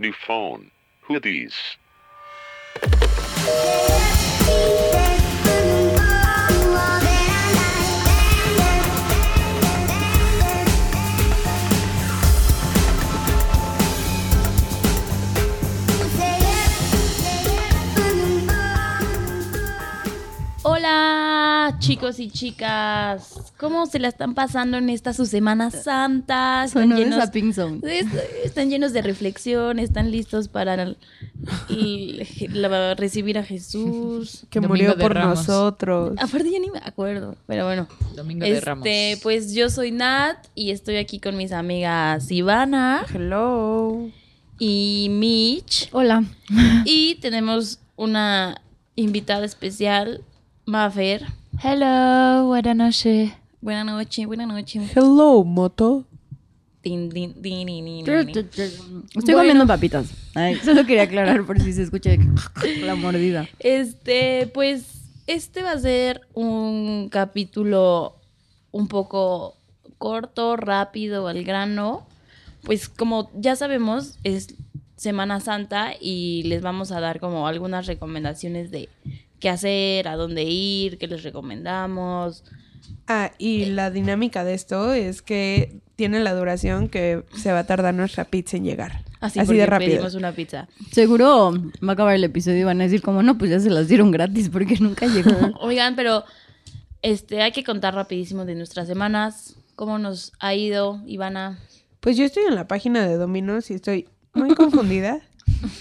New phone. Who these? Chicos y chicas, ¿cómo se la están pasando en esta su Semana Santa? Están llenos, Zapping Zone. est- están llenos de reflexión, están listos para el- el- la- recibir a Jesús. Que Domingo murió por Ramos. nosotros. Aparte ya ni me acuerdo, pero bueno. Domingo de Ramos. Este, pues yo soy Nat y estoy aquí con mis amigas Ivana Hello. y Mitch. Hola. Y tenemos una invitada especial, Mafer. Hello, buenas noches. Buenas noches, buenas noches. Hello, moto. Tin, tin, tin, tin, tin, tin. Estoy Bueno. comiendo papitas. Ay, solo quería aclarar por si se escucha la mordida. Este, pues, este va a ser un capítulo un poco corto, rápido, al grano. Pues como ya sabemos, es Semana Santa y les vamos a dar como algunas recomendaciones de qué hacer, a dónde ir, qué les recomendamos. Ah, y la dinámica de esto es que tiene la duración que se va a tardar nuestra pizza en llegar. Así, Así porque de rápido. pedimos una pizza. Seguro va a acabar el episodio y van a decir como no, pues ya se las dieron gratis porque nunca llegó. Oigan, pero este hay que contar rapidísimo de nuestras semanas, cómo nos ha ido, Ivana. Pues yo estoy en la página de Dominos y estoy muy confundida.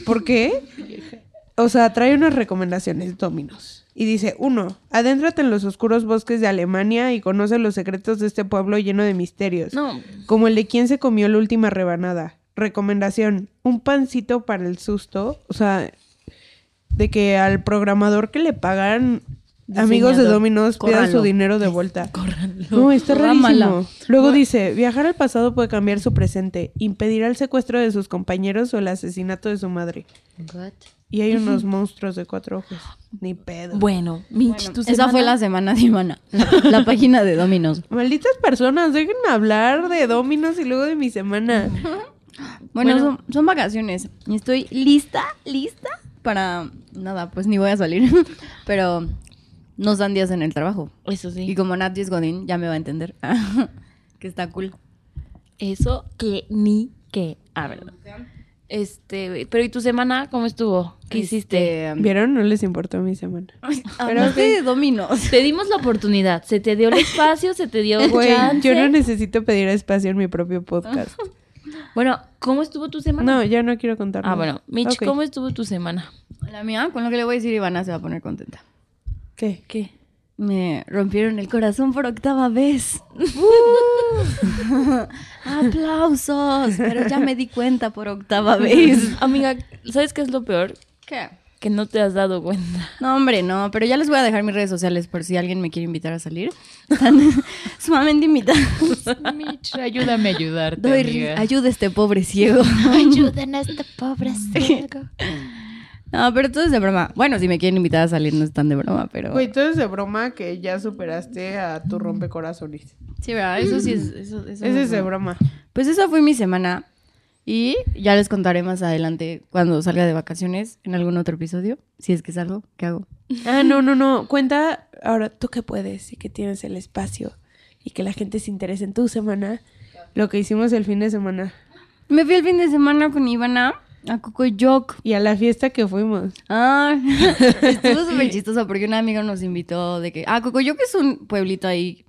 ¿Por qué? O sea, trae unas recomendaciones Dominos. Y dice, uno, adéntrate en los oscuros bosques de Alemania y conoce los secretos de este pueblo lleno de misterios. No, Como el de quien se comió la última rebanada. Recomendación, un pancito para el susto. O sea, de que al programador que le pagan amigos de. Dominos pidan su dinero de vuelta. córranlo. No, está Rámala. rarísimo. Luego dice, viajar al pasado puede cambiar su presente, impedirá el secuestro de sus compañeros o el asesinato de su madre. Y hay unos monstruos de cuatro ojos. Ni pedo. Bueno, Mitch, Bueno, tu esa semana? fue la semana de Ivana. La, la página de Dominos. Malditas personas, déjenme hablar de Dominos y luego de mi semana. Bueno, Bueno. Son, son vacaciones. Y estoy lista, lista para... Nada, pues ni voy a salir. Pero nos dan días en el trabajo. Eso sí. Y como Nat es Godín, ya me va a entender. que está cool. Eso que ni que. Ah, verdad. Este, pero ¿y tu semana cómo estuvo? ¿Qué hiciste? Este, ¿Vieron? No les importó mi semana. Hablaste de Dominos. Te dimos la oportunidad, se te dio el espacio, se te dio Güey, chance. yo no necesito pedir espacio en mi propio podcast. Bueno, ¿cómo estuvo tu semana? No, ya no quiero contar. Ah, nada. bueno, Mitch. ¿cómo estuvo tu semana? La mía, con lo que le voy a decir Ivana se va a poner contenta. ¿Qué? ¿Qué? Me rompieron el corazón por octava vez. ¡Aplausos! Pero ya me di cuenta por octava vez. Amiga, ¿sabes qué es lo peor? ¿Qué? Que no te has dado cuenta. No, hombre, no, pero ya les voy a dejar mis redes sociales por si alguien me quiere invitar a salir. Están sumamente invitados. Mitch, ayúdame a ayudarte, Doy, amiga. ayuda a este pobre ciego. Ayuden a este pobre ciego. No, pero todo es de broma. Bueno, si me quieren invitar a salir no es tan de broma, pero... Güey, todo es de broma que ya superaste a tu rompecorazones. Sí, ¿verdad? Eso sí es... Eso, eso Ese es de broma. Pues esa fue mi semana. Y ya les contaré más adelante cuando salga de vacaciones en algún otro episodio. Si es que salgo, ¿qué hago? Ah, no, no, no. Cuenta ahora tú que puedes y que tienes el espacio y que la gente se interese en tu semana. Lo que hicimos el fin de semana. Me fui el fin de semana con Ivana a Cocoyoc. Y a la fiesta que fuimos. Ah, estuvo súper chistoso porque un amigo nos invitó de que... Ah, Cocoyoc es un pueblito ahí.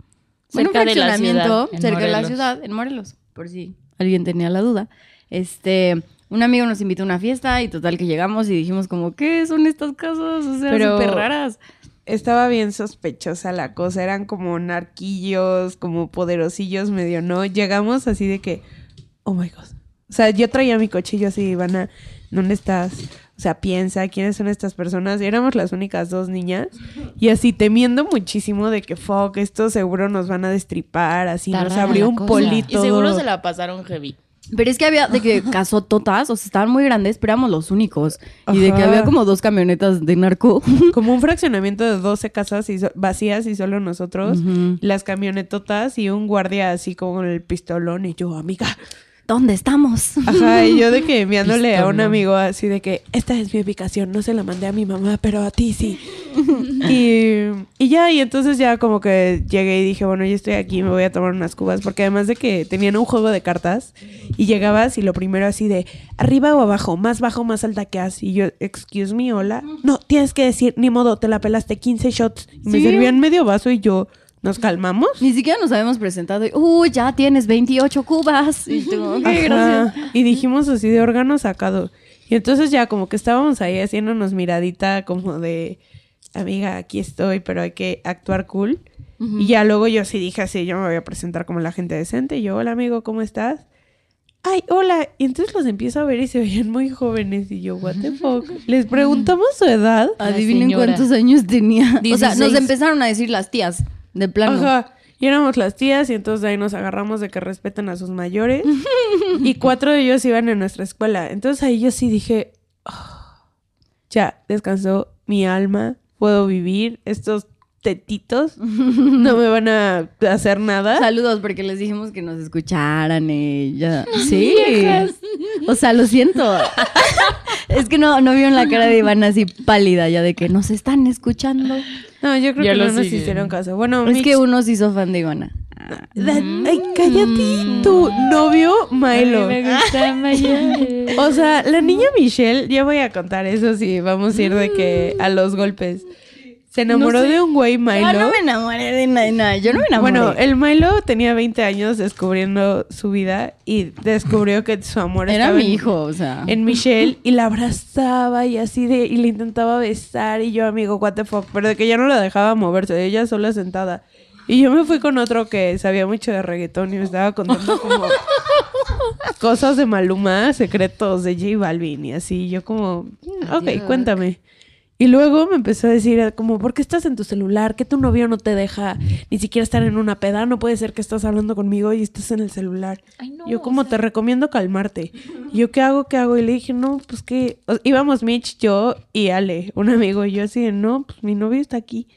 bueno, un Cerca de la ciudad. Cerca de la ciudad, en Morelos, por si alguien tenía la duda. Este, un amigo nos invitó a una fiesta y total que llegamos y dijimos como, ¿qué son estas casas? O sea, súper raras. Estaba bien sospechosa la cosa. Eran como narquillos, como poderosillos medio, ¿no? Llegamos así de que, oh my god. O sea, yo traía mi coche y yo así, Ivana, ¿dónde estás? O sea, piensa, ¿quiénes son estas personas? Y éramos las únicas dos niñas. Y así temiendo muchísimo de que, fuck, esto seguro nos van a destripar. Así nos abrió un cosa. polito. Y seguro se la pasaron heavy. Pero es que había de que casototas, o sea, estaban muy grandes, pero éramos los únicos. Y de que había como dos camionetas de narco. Como un fraccionamiento de 12 casas y so- vacías y solo nosotros. Ujú. Las camionetotas y un guardia así con el pistolón. Y yo, amiga, ¿dónde estamos? Ajá, y yo de que enviándole a un amigo así de que esta es mi ubicación, no se la mandé a mi mamá, pero a ti sí. y, y ya, y entonces ya como que llegué y dije, bueno, yo estoy aquí, me voy a tomar unas cubas, porque además de que tenían un juego de cartas y llegabas y lo primero así de arriba o abajo, más bajo, más alta que has. Y yo, excuse me, hola. No, tienes que decir, ni modo, te la pelaste 15 shots. Y me Sí. servían medio vaso y yo, ¿nos calmamos? Ni siquiera nos habíamos presentado. y, Uy, ya tienes 28 cubas. Y tú. Y dijimos así de órgano sacado. Y entonces ya como que estábamos ahí haciéndonos miradita como de, amiga, aquí estoy, pero hay que actuar cool. Y ya luego yo sí dije así, yo me voy a presentar como la gente decente. Y yo, hola amigo, ¿cómo estás? Ay, hola. Y entonces los empiezo a ver y se veían muy jóvenes. Y yo, what the fuck. Les preguntamos su edad. Adivinen señora. cuántos años tenía. O sea, nos 16. empezaron a decir las tías, de plano. Ajá. Y éramos las tías y entonces de ahí nos agarramos de que respeten a sus mayores. y cuatro de ellos iban en nuestra escuela. Entonces ahí yo sí dije, "Ah, ya, descansó mi alma, puedo vivir, estos tetitos no me van a hacer nada. Saludos, porque les dijimos que nos escucharan y ya. Sí. O sea, lo siento. es que no, no vieron la cara de Iván así pálida, ya de que nos están escuchando. No, yo creo Ya que no nos hicieron caso. Bueno, Es Mitch- que uno se hizo fan de Ivana. Ah, Da- Ay, cállate, tu novio Milo. Me gusta Mayores. O sea, la niña Michelle, ya voy a contar eso sí, vamos a ir de que a los golpes. Se enamoró de un güey Milo. Yo no me enamoré de nada. Yo no me enamoré. Bueno, el Milo tenía 20 años descubriendo su vida y descubrió que su amor era estaba mi en- hijo, o sea. en Michelle y la abrazaba y así de y le intentaba besar y yo amigo what the fuck, pero de que ya no la dejaba moverse, ella sola sentada. Y yo me fui con otro que sabía mucho de reggaetón y me estaba contando como cosas de Maluma, secretos de J Balvin y así. Yo como, "Mm, ok, cuéntame. Y luego me empezó a decir eh, como, ¿por qué estás en tu celular? ¿Que tu novio no te deja ni siquiera estar en una peda? No puede ser que estás hablando conmigo y estás en el celular. Ay, no, yo o como sea- te recomiendo calmarte. Y yo, ¿qué hago? ¿Qué hago? Y le dije, no, pues que... o- íbamos Mitch, yo y Ale, un amigo. Y yo así de, no, pues mi novio está aquí.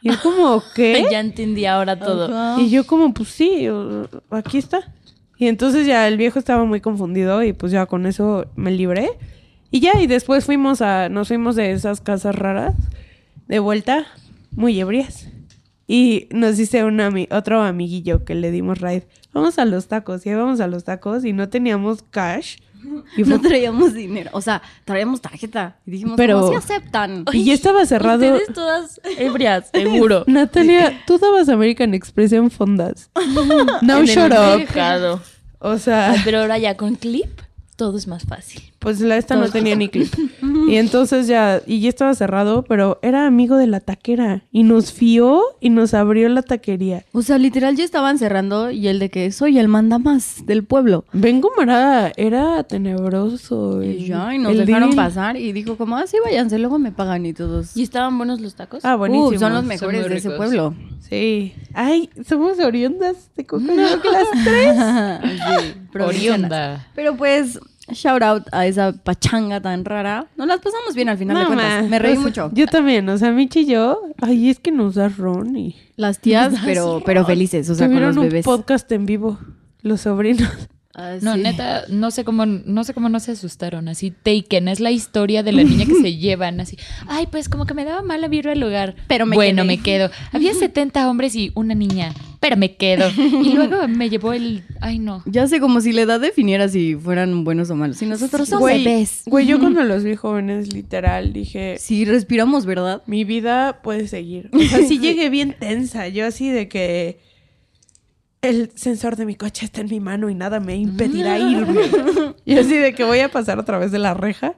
Y él como, ¿qué? Ya entendí ahora todo. Y yo como, pues sí, o- aquí está. Y entonces ya el viejo estaba muy confundido y pues ya con eso me libré. Y ya, y después fuimos a, nos fuimos de esas casas raras, de vuelta, muy ebrias. Y nos dice un ami- otro amiguillo que le dimos ride, vamos a los tacos. Y ahí vamos a los tacos y no teníamos cash. Y, No traíamos dinero. O sea, traíamos tarjeta. Y dijimos, Pero- ¿cómo se aceptan? y ya estaba cerrado. Ustedes todas ebrias, seguro. Natalia, tú dabas American Express en fondas. No En el shut up. mercado. O sea... Ay, pero ahora ya con clip, todo es más fácil. Pues la esta no tenía ni clip. Y entonces ya, y ya estaba cerrado, pero era amigo de la taquera. Y nos fió y nos abrió la taquería. O sea, literal ya estaban cerrando y el de que soy el mandamás del pueblo. Ven como era, era tenebroso. Y el- ya, y nos dejaron deal. pasar y dijo como, ah, sí, váyanse, luego me pagan y todos. ¿Y estaban buenos los tacos? Ah, buenísimo. Uh, son los mejores de ese pueblo. Sí. Ay, somos oriundas de Coconut las tres. sí. Oriunda. Pero pues, shout out a esa pachanga tan rara. Nos las pasamos bien al final de cuentas. ma. Me reí O sea, mucho. Yo también, o sea, Michi y yo, ay, es que nos da ron y Las tías, pero, pero felices, o sea, con los un bebés. podcast en vivo, los sobrinos. Ah, No, sí. neta, no sé cómo, no sé cómo no se asustaron. Así, Taken, es la historia de la niña que se llevan así. Ay, pues como que me daba mala vibra el lugar. Pero me Bueno, quedé. me quedo. Había 70 hombres y una niña, pero me quedo. Y luego me llevó el. Ay, no. Ya sé, como si la edad definiera si fueran buenos o malos. Si nosotros somos Güey, bebés. güey, yo cuando los vi jóvenes, literal, dije, Sí, respiramos, ¿verdad? mi vida puede seguir. O sea, sí llegué bien tensa. Yo así de que el sensor de mi coche está en mi mano y nada me impedirá irme. Yo así de que voy a pasar a través de la reja.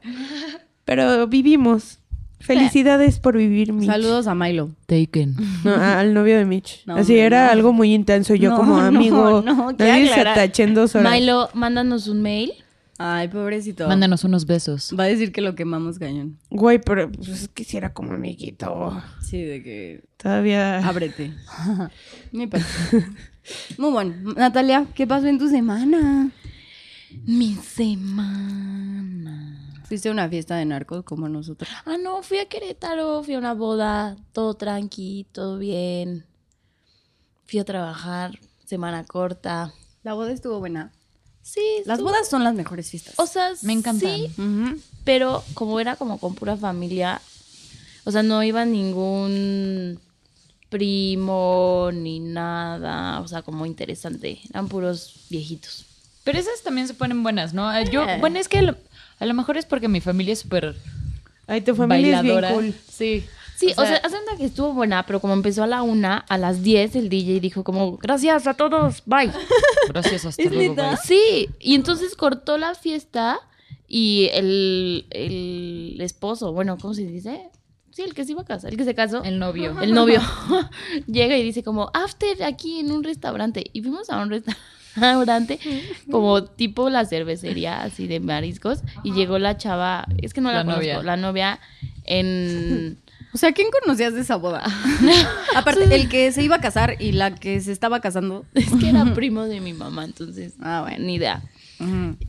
Pero vivimos. Felicidades por vivir, Mitch. Saludos a Milo. Taken. No, a- al novio de Mitch. No, así era no. algo muy intenso. Yo No, como amigo. no, ¿qué nadie se aclarar? taché en dos horas. Milo, mándanos un mail. Ay, pobrecito. Mándanos unos besos. Va a decir que lo quemamos cañón. Güey, pero pues, es que si era como amiguito. Sí, de que Todavía. ábrete. Mi perro. Muy bueno. Natalia, ¿qué pasó en tu semana? Mi semana. Fuiste a una fiesta de narcos como nosotros. Ah, no, fui a Querétaro, fui a una boda, todo tranqui, todo bien. Fui a trabajar, semana corta. La boda estuvo buena. Sí, Las estuvo- bodas son las mejores fiestas. O sea, Me encantan. sí, pero como era como con pura familia, o sea, no iba ningún primo ni nada, o sea, como interesante. Eran puros viejitos. Pero esas también se ponen buenas, ¿no? Eh, Yo, Eh. bueno, es que a lo, mejor es porque mi familia es súper Ay, tu familia bailadora. es bien cool. Sí. Sí, o sea, hace una que estuvo buena, pero como empezó a la una, a las 10 el DJ dijo como, gracias a todos, bye. Gracias, hasta ¿Es luego. bye. Sí, y entonces cortó la fiesta y el, el esposo, bueno, ¿cómo se dice? Sí, el que se iba a casar, el que se casó. El novio. El novio llega y dice como, after aquí en un restaurante. Y fuimos a un restaurante como tipo la cervecería, así de mariscos. Y llegó la chava, es que no la, La conozco, novia. la novia en... O sea, ¿quién conocías de esa boda? Aparte, el que se iba a casar y la que se estaba casando. Es que era primo de mi mamá, entonces, Ah, bueno. ni idea.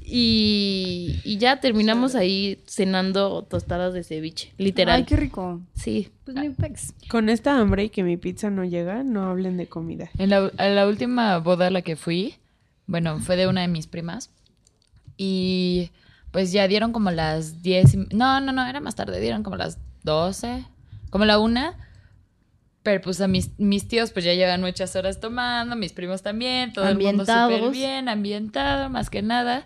Y, y ya terminamos ahí cenando tostadas de ceviche, literal. Ay, qué rico. Sí. Pues mi pex. Con esta hambre y que mi pizza no llega, no hablen de comida. En la, a la última boda a la que fui, bueno, fue de una de mis primas. Y pues ya dieron como las 10. y- No, no, no, era más tarde, dieron como las 12, como la una. Pero pues a mis, mis tíos pues ya llevan muchas horas tomando, mis primos también, todo el mundo súper bien, ambientado, más que nada.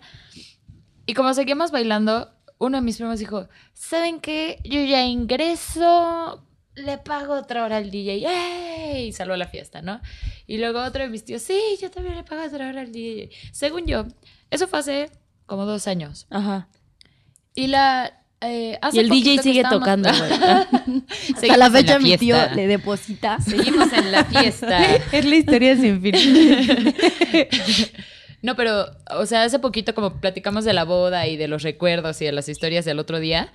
Y como seguíamos bailando, uno de mis primos dijo, ¿saben qué? Yo ya ingreso, le pago otra hora al DJ. ¡Ey! Y salvó la fiesta, ¿no? Y luego otro de mis tíos, sí, yo también le pago otra hora al DJ. Según yo, eso fue hace como dos años. Ajá. Y la... eh, hace Y el DJ sigue estábamos- tocando, güey. Hasta la fecha mi tío le deposita. Seguimos en la fiesta. Es la historia sin fin. No, pero, o sea, hace poquito como platicamos de la boda y de los recuerdos y de las historias del otro día,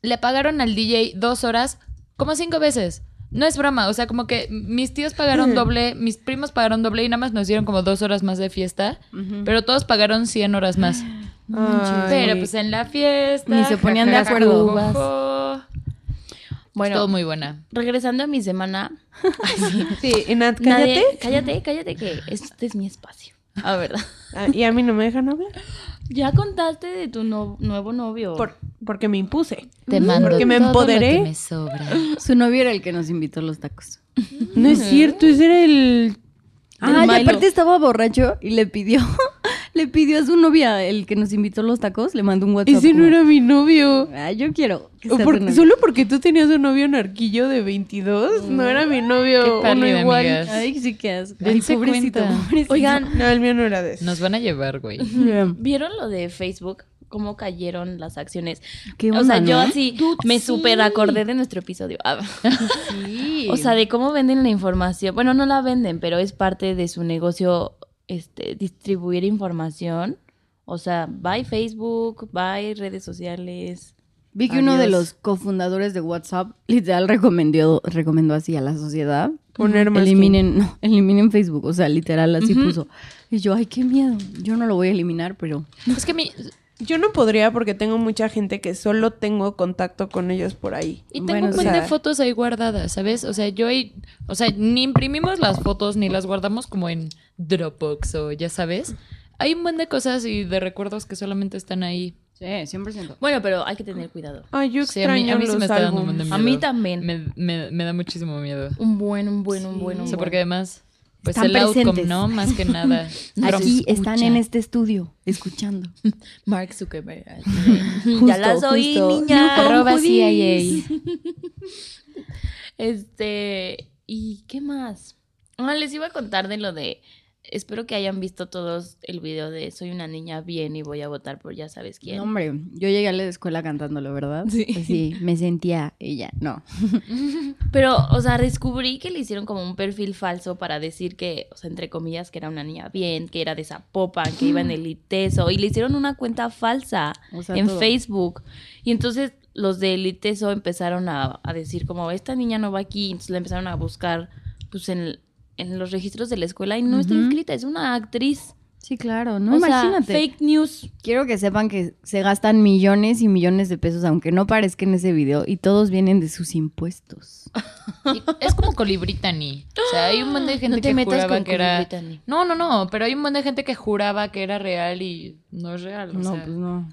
le pagaron al DJ dos horas como cinco veces. No es broma, o sea, como que mis tíos pagaron doble, mis primos pagaron doble y nada más nos dieron como dos horas más de fiesta, pero todos pagaron 100 horas más. Ay. Pero pues en la fiesta... Ni se ponían de acuerdo. Bueno, Todo muy buena. regresando a mi semana. Sí, y Nat, Nadie- cállate. cállate, cállate, que este es mi espacio. A ver. Ah, y a mí no me dejan hablar. Ya contaste de tu no- nuevo novio. Por- porque me impuse. Te mando Porque me todo lo empoderé. que me sobra. Su novio era el que nos invitó a los tacos. No es cierto, ese era el... Ah, y aparte estaba borracho y le pidió, le pidió a su novia, el que nos invitó a los tacos, le mandó un WhatsApp. Ese no como, era mi novio. "Ah, yo quiero que O sea por- tu novio". solo porque tú tenías un novio narquillo de 22, no era mi novio Qué uno igual. amigas. Ay, sí que asco. Ay, pobrecito, cuenta. pobrecito. Oigan, No, el mío no era de eso. Nos van a llevar, güey. ¿vieron lo de Facebook? ¿Cómo cayeron las acciones? ¿Qué o sea, yo así me super acordé de nuestro episodio. Ah. Sí. O sea, de cómo venden la información. Bueno, no la venden, pero es parte de su negocio este, distribuir información. O sea, bye Facebook, bye redes sociales. Vi que uno de los cofundadores de WhatsApp literal recomendó, recomendó así a la sociedad. Poner más Eliminen, no, eliminen Facebook. O sea, literal así puso. Y yo, ay, qué miedo. Yo no lo voy a eliminar, pero. Es que mi, Yo no podría porque tengo mucha gente que solo tengo contacto con ellos por ahí. Y tengo Bueno, un O de fotos ahí guardadas, ¿sabes? O sea, yo ahí, o sea, ni imprimimos las fotos ni las guardamos como en Dropbox o ya sabes. Hay un buen de cosas y de recuerdos que solamente están ahí. Sí, 100%. Bueno, pero hay que tener cuidado. Ay, yo Sí, a mí, extraño a mí sí los me está dando un buen álbumes. de A mí también. Me, me- me da muchísimo miedo. Un buen, un buen, un buen, un O sea, buen. porque además, pues Están el outcome, presentes. ¿no? Más que nada. Aquí están en este estudio, escuchando. Mark Zuckerberg. Justo, ya las oí, niña. Arroba. CIA. Este, ¿y qué más? Ah, les iba a contar de lo de. Espero que hayan visto todos el video de Soy una niña bien y voy a votar por ya sabes quién. No, hombre, yo llegué a la escuela cantándolo, ¿verdad? Sí. Sí, me sentía ella. No. Pero, o sea, descubrí que le hicieron como un perfil falso para decir que, o sea, entre comillas, que era una niña bien, que era de Zapopan, que iba en el ITESO, y le hicieron una cuenta falsa O sea, en todo. Facebook. Y entonces los del ITESO empezaron a, a decir como, esta niña no va aquí, entonces la empezaron a buscar, pues, en, en los registros de la escuela y no está inscrita, es una actriz. Sí, claro, no o sea, imagínate. fake news. Quiero que sepan que se gastan millones y millones de pesos, aunque no parezca en ese video, y todos vienen de sus impuestos. Y Es como Colibritani. O sea, hay un montón de gente No te que metas juraba con que era. No, no, no. Pero hay un montón de gente que juraba que era real y no es real. O No, sea. pues no.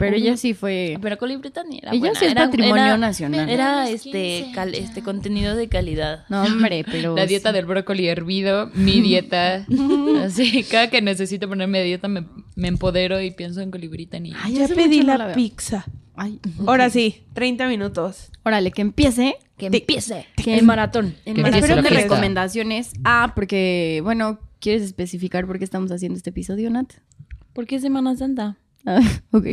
Pero ella sí fue. Pero Colibri Britannia era Ella buena, sí es era- patrimonio era- nacional. Era este, 15 cal- este contenido de calidad. No, hombre, pero. La dieta del brócoli hervido, mi dieta. Así, cada que necesito ponerme a dieta me, me empodero y pienso en Colibritani. Ay, Ya pedí la, la pizza. Ay, Ahora sí, 30 minutos. órale, que empiece. Que empiece. que- el maratón. En Que maratón de fiesta. recomendaciones. Ah, porque, bueno, ¿quieres especificar por qué estamos haciendo este episodio, Nat? ¿Por qué Semana Santa? Ah, ok.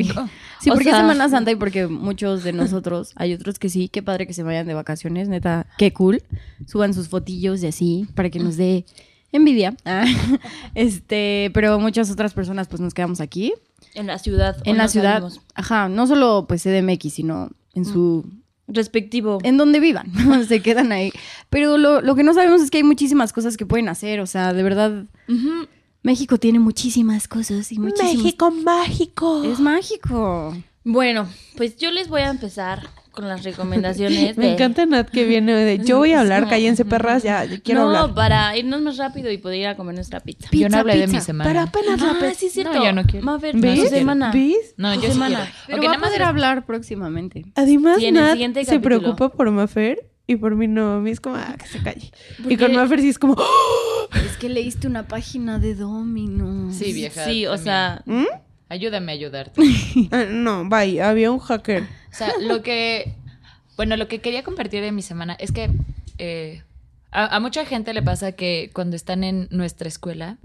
Sí, O porque sea- es Semana Santa y porque muchos de nosotros, hay otros que sí, qué padre que se vayan de vacaciones, neta, qué cool. Suban sus fotillos de así para que nos dé envidia. Ah, este, pero muchas otras personas pues nos quedamos aquí En la ciudad. en la ciudad. salimos. Ajá, no solo pues CDMX, sino en su Respectivo. en donde vivan, se quedan ahí. Pero lo, lo que no sabemos es que hay muchísimas cosas que pueden hacer, o sea, de verdad, Ujú. México tiene muchísimas cosas y muchísimos... México mágico. Es mágico. Bueno, pues yo les voy a empezar con las recomendaciones. Me de- encanta Nat que viene de yo voy a hablar, cállense perras, ya, ya quiero no, hablar. para irnos más rápido y poder ir a comer nuestra pizza. Yo no Pizza, hablé de pizza. mi semana. Pero apenas la Ah, sí, es cierto. No, ya no quiero. Mafer, No, tu no quiero. semana. ¿Ves? No, yo sí semana. quiero. Pero Ok, va nada a más poder hablar próximamente. Además, Sí, Nat se preocupa por Mafer y por mí no. A mí es como, ah, que se calle. Y con Mafer sí es como, ¡oh! Es que leíste una página de Domino. Sí, vieja. Sí, o también. sea, ¿Mm? Ayúdame a ayudarte. Ah, no, bye, había un hacker. O sea, lo que. Bueno, lo que quería compartir de mi semana es que eh, a, a mucha gente le pasa que cuando están en nuestra escuela,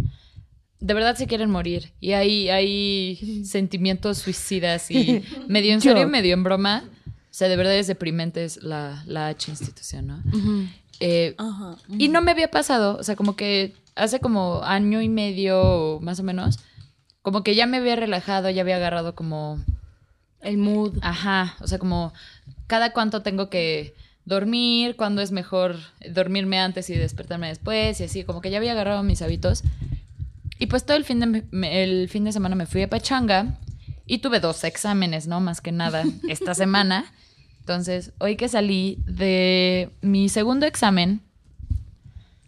de verdad se quieren morir. Y hay, hay sentimientos suicidas y medio en serio, medio en broma. O sea, de verdad es deprimente es la, la H institución, ¿no? Eh, Ajá. y no me había pasado, o sea, como que hace como año y medio, más o menos, como que ya me había relajado, ya había agarrado como El mood. Ajá, o sea, como cada cuánto tengo que dormir, cuándo es mejor dormirme antes y despertarme después y así, como que ya había agarrado mis hábitos. Y pues todo el fin de, el fin de semana me fui a Pachanga y tuve dos exámenes, ¿no? Más que nada esta semana. Entonces, hoy que salí de mi segundo examen,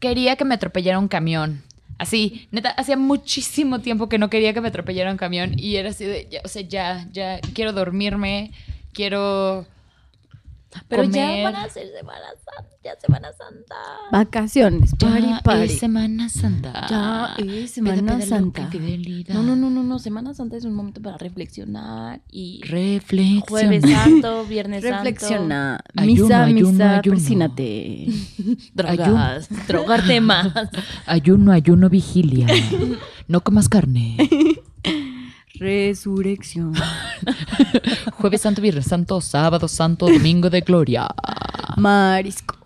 quería que me atropellara un camión. Así, neta, hacía muchísimo tiempo que no quería que me atropellara un camión y era así de, ya, o sea, ya, ya, quiero dormirme, quiero Pero comer. ya van a ser Semana Santa. Ya Semana Santa. Vacaciones, party, Ya party. es Semana Santa. Ya es Semana Santa. No, no, no, no, no. Semana Santa es un momento para reflexionar y Reflexión. Jueves Santo, Viernes Reflexiona. Ayuno, misa, misa, persínate. Santo. Drogas. Drogarte más. Ayuno, ayuno, vigilia. no comas carne. Resurrección. Jueves Santo, Viernes Santo, Sábado Santo, Domingo de Gloria. Marisco.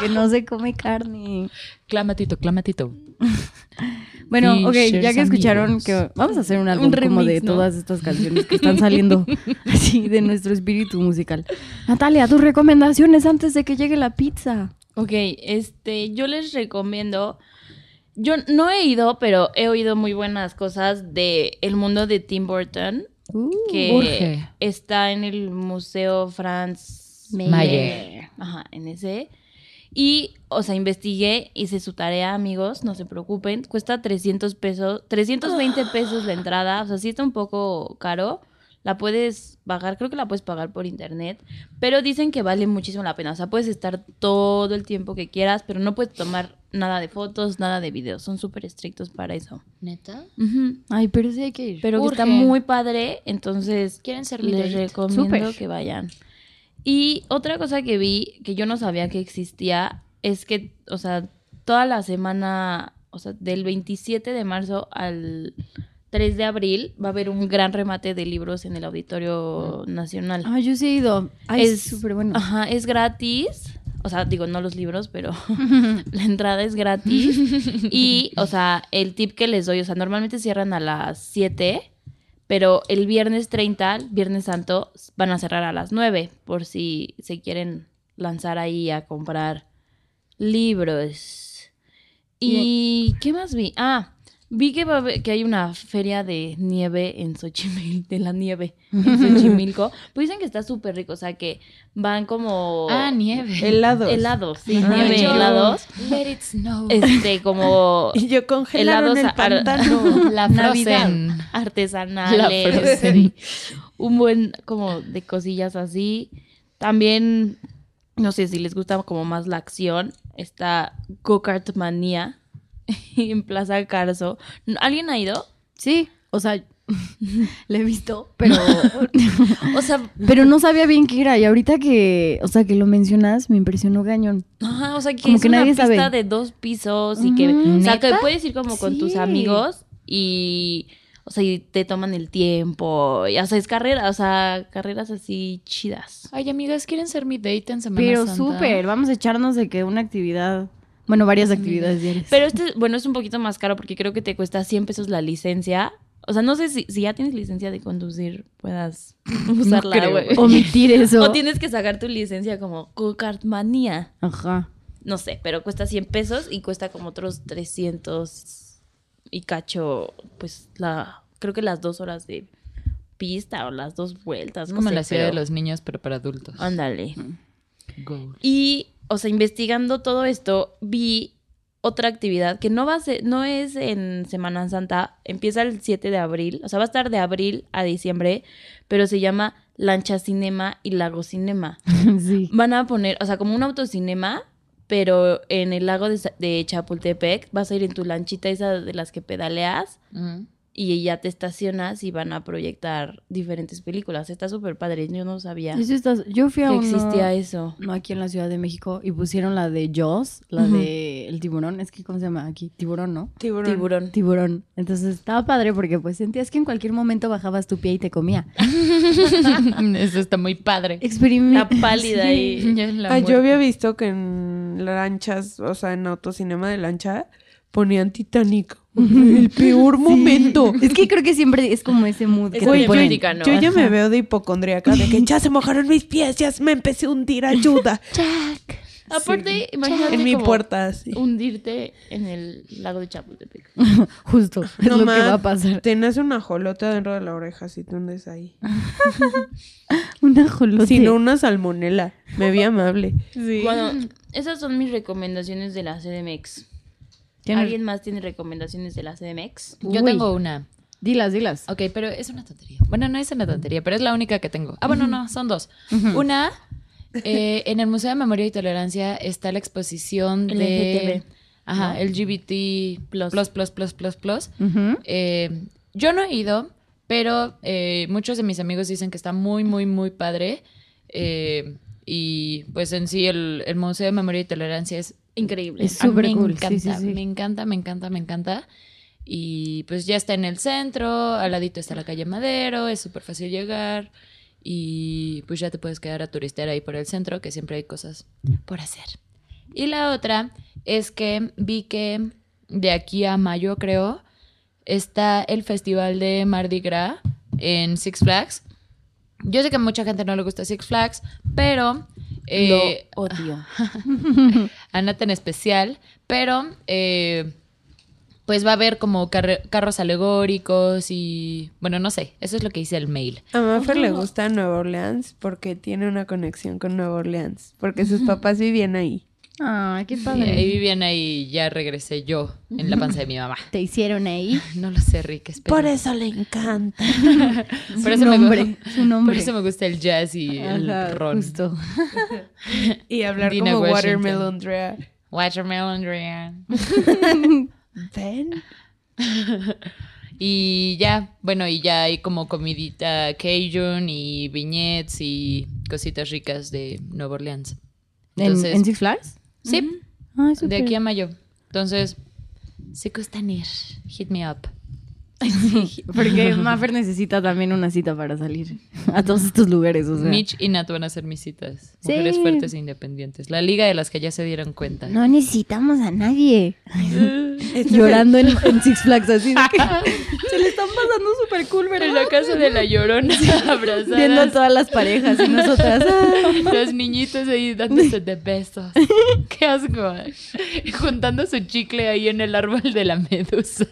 que no se come carne. Clamatito, clamatito. Bueno, ok, ya que escucharon amigos. que vamos a hacer un álbum Un como de todas estas canciones que están saliendo así de nuestro espíritu musical. Natalia, tus recomendaciones antes de que llegue la pizza. Ok, este, yo les recomiendo. Yo no he ido, pero he oído muy buenas cosas de el mundo de Tim Burton, que Urge. está en el Museo Franz Mayer. Ajá, en ese. Y, o sea, investigué, hice su tarea, amigos, no se preocupen. Cuesta 300 pesos, 320 pesos la entrada, o sea, sí está un poco caro. La puedes pagar, creo que la puedes pagar por internet, pero dicen que vale muchísimo la pena. O sea, puedes estar todo el tiempo que quieras, pero no puedes tomar nada de fotos, nada de videos. Son súper estrictos para eso. ¿Neta? Ay, pero sí hay que ir. Pero que está muy padre, entonces ¿Quieren ser les recomiendo Súper. que vayan. Y otra cosa que vi, que yo no sabía que existía, es que, o sea, toda la semana, o sea, del 27 de marzo al 3 de abril va a haber un gran remate de libros en el Auditorio Nacional. Ay, yo sí he ido. Ay, es súper bueno. Ajá, es gratis. O sea, digo, no los libros, pero la entrada es gratis. Y, o sea, el tip que les doy, o sea, normalmente cierran a las 7, pero el viernes 30, el viernes santo, van a cerrar a las 9, por si se quieren lanzar ahí a comprar libros. ¿Y qué más vi? Ah, vi que, va a haber- que hay una feria de nieve en Xochimilco, de la nieve en Xochimilco. Pues dicen que está súper rico, o sea, que van como... Ah, nieve. Helados. Helados, sí, nieve, Yo- helados. Let it snow. Este, como Y yo congelaron Helados el pantano. La. Frozen. artesanales. La Frozen. un buen como de cosillas así. También, no sé si les gusta como más la acción, está Go-Kart Manía en Plaza Carso. ¿Alguien ha ido? Sí, o sea, le he visto, pero, O sea, pero no sabía bien qué era. Y ahorita que, o sea, que lo mencionas, me impresionó cañón. ajá, o sea que Como es que una nadie pista sabe. de dos pisos y que, o sea, que puedes ir como con tus amigos y, o sea, y te toman el tiempo. Y, o sea, es carrera, o sea, carreras así chidas. Ay, amigas, ¿quieren ser mi date en Semana Pero Santa? súper, vamos a echarnos de que una actividad, bueno, varias actividades diarias. Pero este, bueno, es un poquito más caro porque creo que te cuesta 100 pesos la licencia. O sea, no sé si, si ya tienes licencia de conducir, puedas usarla, creo. güey. Omitir eso. O tienes que sacar tu licencia como go-kart manía. Ajá. No sé, pero cuesta 100 pesos y cuesta como otros 300 y cacho, pues la, creo que las dos horas de pista o las dos vueltas. Es no como sé, la ciudad de los niños, pero para adultos. Ándale. Goal. Y, o sea, investigando todo esto, vi otra actividad que no va a ser, no es en Semana Santa, empieza el 7 de abril, o sea, va a estar de abril a diciembre, pero se llama Lancha Cinema y Lago Cinema. sí. Van a poner, o sea, como un autocinema, pero en el lago de, Chapultepec vas a ir en tu lanchita esa de las que pedaleas Ujú. Y ya te estacionas y van a proyectar diferentes películas. Está súper padre, yo no sabía Eso está- yo fui a que uno- existía eso. No, aquí en la Ciudad de México y pusieron la de Jaws, la de el tiburón, es que ¿cómo se llama aquí? Tiburón, ¿no? Tiburón. Tiburón. Tiburón. Entonces estaba padre porque pues sentías que en cualquier momento bajabas tu pie y te comía. Eso está muy padre. Experimenta. Está pálida en la Ah, yo había visto que en lanchas, o sea, en autocinema de lancha, ponían Titanic. El peor momento. Es que creo que siempre es como ese mood que Es te ponen. práctica, ¿no? yo ya me veo de hipocondríaca, de que ya se mojaron mis pies, ya me empecé a hundir, ayuda. Aparte, imagínate en mi como puerta, así. hundirte en el lago de Chapultepec. Justo, es No lo que va a pasar. Te nace una jolota dentro de la oreja si te hundes ahí. Una jolote. Si no, una salmonela. Me vi amable. Bueno, esas son mis recomendaciones de la CDMX. ¿Tienes- ¿Alguien más tiene recomendaciones de la CDMX? Yo Uy. tengo una. Dilas, dilas. Ok, pero es una tontería. Bueno, no es una tontería, pero es la única que tengo. Ah, bueno, no, son dos. Una, eh, en el Museo de Memoria y Tolerancia está la exposición de... LGTB, Ajá, LGBT Plus. plus, plus, plus, plus. Eh, yo no he ido, pero eh, muchos de mis amigos dicen que está muy, muy, muy padre. Eh, y pues en sí el, el Museo de Memoria y Tolerancia es Increíble. Es súper me cool, encanta, sí, sí, sí. me encanta, me encanta, me encanta. Y pues ya está en el centro, al ladito está la calle Madero, es súper fácil llegar. Y pues ya te puedes quedar a turistear ahí por el centro, que siempre hay cosas por hacer. Y la otra es que vi que de aquí a mayo, creo, está el festival de Mardi Gras en Six Flags. Yo sé que a mucha gente no le gusta Six Flags, pero... eh, Lo odio. a Nata en especial, pero eh, pues va a haber como carros alegóricos y bueno, no sé, eso es lo que dice el mail. A Maffer le gusta Nueva Orleans porque tiene una conexión con Nueva Orleans. Porque sus papás vivían ahí. Ay, qué Y ahí padre. vivían ahí, ya regresé yo en la panza de mi mamá. Te hicieron ahí. No lo sé, Rick, espera. Por eso le encanta. Por Su eso me nombre, su nombre. Por eso me gusta el jazz y el Ajá, ron. Justo. Y hablar Dina como Washington. Watermelon Drea. Watermelon Drian. Ven. Y ya, bueno, y ya hay como comidita Cajun y viñetes y cositas ricas de Nueva Orleans. ¿En, Entonces, en Six Flags? Sí, Ay, de aquí a mayo. Entonces, si gustan ir, hit me up. Porque Maffer necesita también una cita para salir. a todos estos lugares, o sea. Mitch y Nat van a ser mis citas. Sí. Mujeres fuertes e independientes. La liga de las que ya se dieron cuenta. No necesitamos a nadie. Llorando en, en Six Flags así de que se le están pasando súper cool, En ¿verdad? la casa de la llorona, abrazadas. Viendo a todas las parejas y nosotras. ah. Los niñitos ahí dándose de besos. Qué asco. Y juntando su chicle ahí en el árbol de la medusa.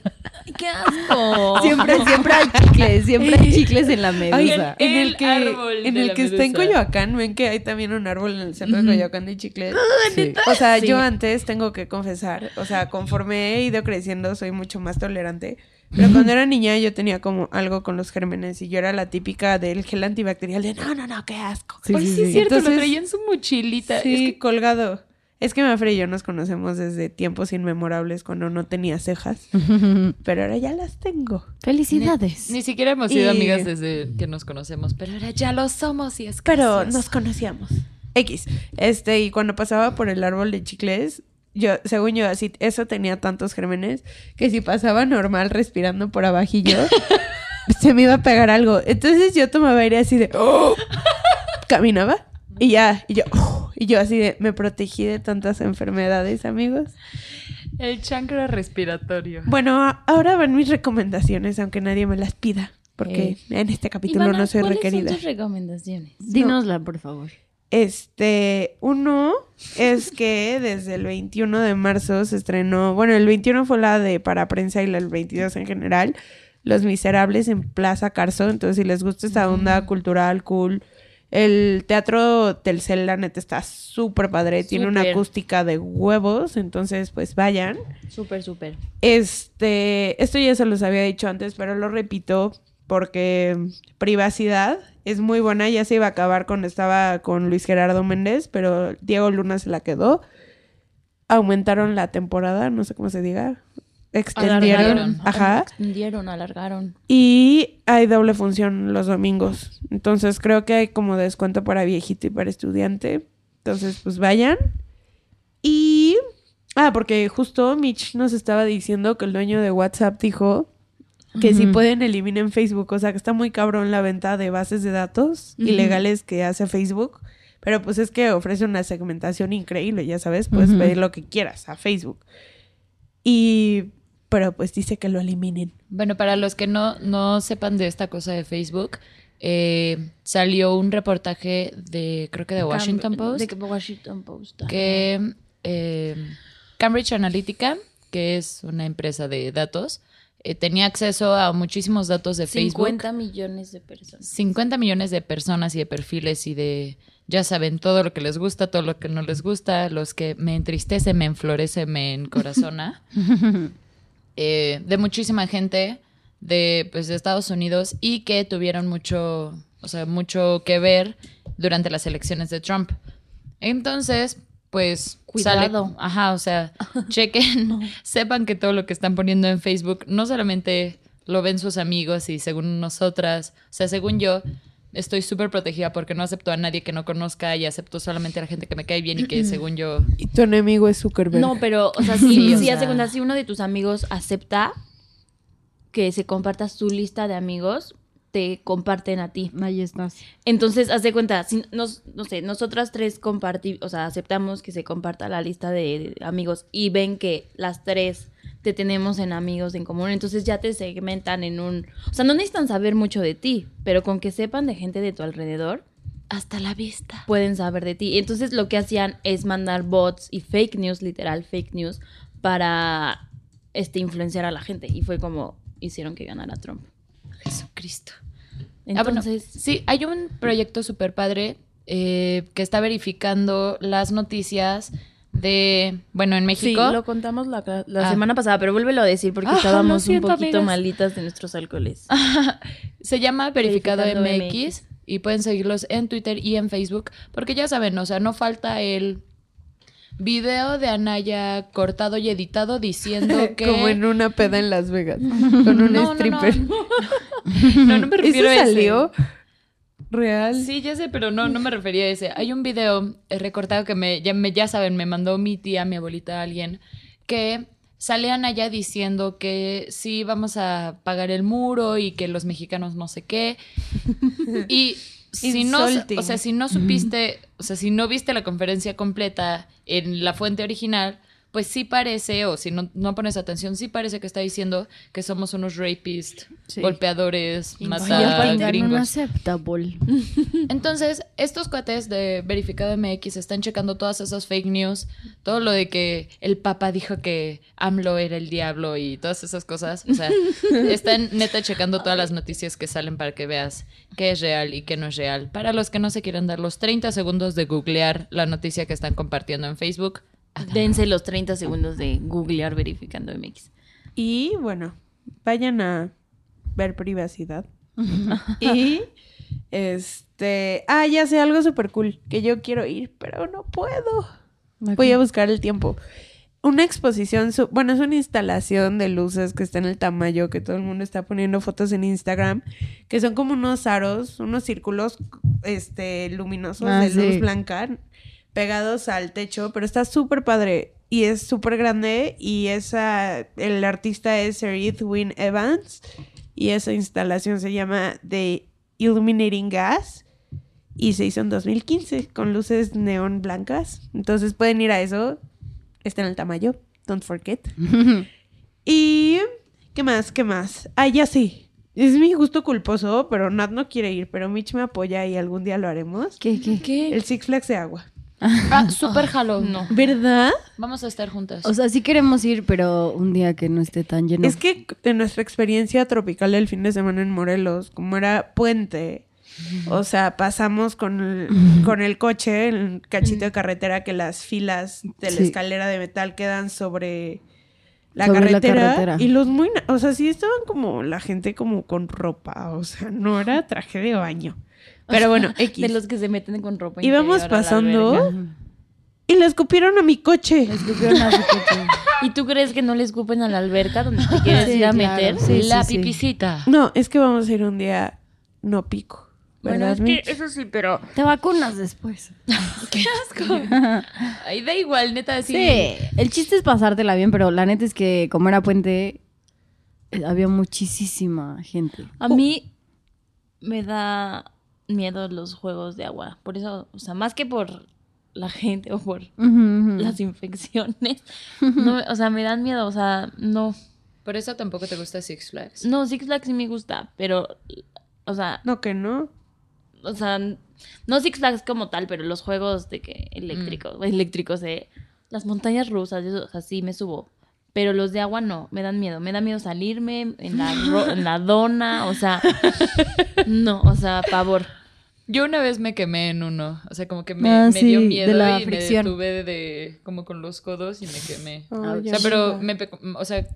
¡Qué asco! Siempre, siempre hay chicles, siempre hay chicles en la Ay, medusa. en el El que, árbol en el que está en. Coyoacán, ven que hay también un árbol en el centro de Coyoacán de chicles. Sí. O sea, Sí. yo antes tengo que confesar, o sea, conforme he ido creciendo soy mucho más tolerante. Pero cuando era niña yo tenía como algo con los gérmenes y yo era la típica del gel antibacterial de no, no, no, qué asco. Sí, Ay, sí, sí, es sí. cierto, Entonces- lo traía en su mochilita. Sí, Es que colgado. Es que Mafre y yo nos conocemos desde tiempos inmemorables cuando no tenía cejas, pero ahora ya las tengo. Felicidades. ni siquiera hemos sido Y- amigas desde que nos conocemos, pero ahora ya lo somos y es Pero gracioso. nos conocíamos. X. Este, y cuando pasaba por el árbol de chicles, yo, según yo, así, eso tenía tantos gérmenes que si pasaba normal respirando por abajillo, se me iba a pegar algo. Entonces yo tomaba aire así de. ¡oh! Caminaba y ya, y yo, y yo así de. Me protegí de tantas enfermedades, amigos. El chancro respiratorio. Bueno, ahora van mis recomendaciones, aunque nadie me las pida, porque en este capítulo Ivana, no soy ¿cuáles requerida. son tus recomendaciones? Dínosla, por favor. Este, uno es que desde el 21 de marzo se estrenó, bueno, el 21 fue la de para prensa y la del 22 en general, Los Miserables en Plaza Carso, entonces si les gusta esta onda cultural, cool, el teatro Telcel, la neta, está súper padre, tiene una acústica de huevos, entonces pues vayan. Súper, súper. Este, esto ya se los había dicho antes, pero lo repito porque privacidad es muy buena. Ya se iba a acabar cuando estaba con Luis Gerardo Méndez, pero Diego Luna se la quedó. Aumentaron la temporada, no sé cómo se diga. Extendieron. Alargaron. Ajá. Extendieron, alargaron. Y hay doble función los domingos. Entonces creo que hay como descuento para viejito y para estudiante. Entonces, pues vayan. Y. Ah, porque justo Mitch nos estaba diciendo que el dueño de WhatsApp dijo que si pueden eliminen Facebook. O sea que está muy cabrón la venta de bases de datos ilegales que hace Facebook. Pero pues es que ofrece una segmentación increíble, ya sabes, puedes pedir lo que quieras a Facebook. Y. Pero pues dice que lo eliminen. Bueno, para los que no, no sepan de esta cosa de Facebook, eh, salió un reportaje de, creo que de Washington Cam- Post, De Washington Post. que eh, Cambridge Analytica, que es una empresa de datos, eh, tenía acceso a muchísimos datos de 50 Facebook. millones de personas. 50 millones de personas y de perfiles y de, ya saben, todo lo que les gusta, todo lo que no les gusta, los que me entristece, me enflorece, me encorazona. Eh, de muchísima gente de, pues, de Estados Unidos y que tuvieron mucho, o sea, mucho que ver durante las elecciones de Trump. Entonces, pues, Cuidado. sale- ajá, o sea, chequen, sepan que todo lo que están poniendo en Facebook no solamente lo ven sus amigos y según nosotras, o sea, según yo, estoy súper protegida porque no acepto a nadie que no conozca y acepto solamente a la gente que me cae bien y que según yo Y tu enemigo es Zuckerberg. No, pero, o sea, sí, Sí, o sí, sea- hace cuenta, si uno de tus amigos acepta que se comparta su lista de amigos, te comparten a ti. Ahí estás. Entonces, haz de cuenta, si nos, no sé, nosotras tres compartimos, o sea, aceptamos que se comparta la lista de, de amigos y ven que las tres te tenemos en amigos en común, entonces ya te segmentan en un, o sea, no necesitan saber mucho de ti, pero con que sepan de gente de tu alrededor, hasta la vista. pueden saber de ti. Entonces lo que hacían es mandar bots y fake news, literal fake news, para este influenciar a la gente. Y fue como hicieron que ganara Trump. Jesucristo. Ah, bueno, Entonces, sí, hay un proyecto súper padre eh, que está verificando las noticias de, bueno, en sí, México. lo contamos la, la Ah. semana pasada, pero vuélvelo a decir porque Ah, estábamos siento, un poquito amigas. malitas de nuestros alcoholes. Se llama Verificado, Verificando MX, MX. y pueden seguirlos en Twitter y en Facebook, porque ya saben, o sea, no falta el video de Anaya cortado y editado diciendo que... Como en una peda en Las Vegas. Con un No, stripper. No, no, no me refiero ¿Eso a ese. salió? ¿Real? Sí, ya sé, pero no, no me refería a ese. Hay un video eh, recortado que me ya, me, ya saben, me mandó mi tía, mi abuelita, alguien, que salían allá diciendo que sí vamos a pagar el muro y que los mexicanos no sé qué. Y si no, o sea, si no supiste, o sea, si no viste la conferencia completa en la fuente original, pues sí parece, o si no, no pones atención, sí parece que está diciendo que somos unos rapists, Sí. golpeadores, mata aparte, gringos. Entonces, estos cuates de Verificado MX están checando todas esas fake news, todo lo de que el Papa dijo que AMLO era el diablo y todas esas cosas. O sea, están neta checando todas las noticias que salen para que veas qué es real y qué no es real. Para los que no se quieren dar los 30 segundos de googlear la noticia que están compartiendo en Facebook, Dense los 30 segundos de googlear verificando MX. Y bueno, vayan a ver privacidad. y este, ah, ya sé algo súper cool que yo quiero ir, pero no puedo. Voy a buscar el tiempo. Una exposición, su- bueno, es una instalación de luces que está en el Tamayo, que todo el mundo está poniendo fotos en Instagram, que son como unos aros, unos círculos este, luminosos Ah, de luz sí. blanca pegados al techo, pero está súper padre y es súper grande y esa, el artista es Edith Wynn Evans y esa instalación se llama The Illuminating Gas y se hizo en 2015 con luces neón blancas. Entonces pueden ir a eso. Está en el Tamayo. Don't forget. y... ¿Qué más? ¿Qué más? Ah, ya sí. Es mi gusto culposo, pero Nat no quiere ir, pero Mitch me apoya y algún día lo haremos. ¿Qué, qué? ¿Qué? El Six Flags de agua. Ah, super jalo. No. ¿Verdad? Vamos a estar juntas. O sea, sí queremos ir, pero un día que no esté tan lleno. Es que de nuestra experiencia tropical del fin de semana en Morelos, como era puente, o sea, pasamos con el, con el coche, el cachito de carretera, que las filas de la Sí. escalera de metal quedan sobre la, Sobre la carretera, carretera. Y los muy... O sea, sí estaban como la gente como con ropa, o sea, no era traje de baño. Pero bueno, X. De los que se meten con ropa Íbamos pasando y le escupieron a mi coche. Escupieron a su coche. ¿Y tú crees que no le escupen a la alberca donde te quieres Sí, ir a claro. meter? Sí, la sí, pipicita. No, es que vamos a ir un día no pico. Bueno, ¿verdad, es que eso sí, pero... Te vacunas después. ¡Qué asco! Ahí da igual, neta, Sí. sí. el chiste es pasártela bien, pero la neta es que como era puente, eh, había muchísima gente. A mí me da miedo los juegos de agua. Por eso, o sea, más que por la gente o por las infecciones. no, o sea, me dan miedo. O sea, no. Por eso tampoco te gusta Six Flags. No, Six Flags sí me gusta, pero... O sea, No, que no. o sea, no Six Flags como tal, pero los juegos de que eléctricos, eléctricos de las montañas rusas, eso, o sea, sí me subo. Pero los de agua no, me dan miedo. Me da miedo salirme en la, ro- en la dona, o sea, no, o sea, pavor. Yo una vez me quemé en uno. O sea, como que me, Ah, me sí, dio de miedo la y fricción. me detuve de, como con los codos y me quemé. O sea, pero me, o sea,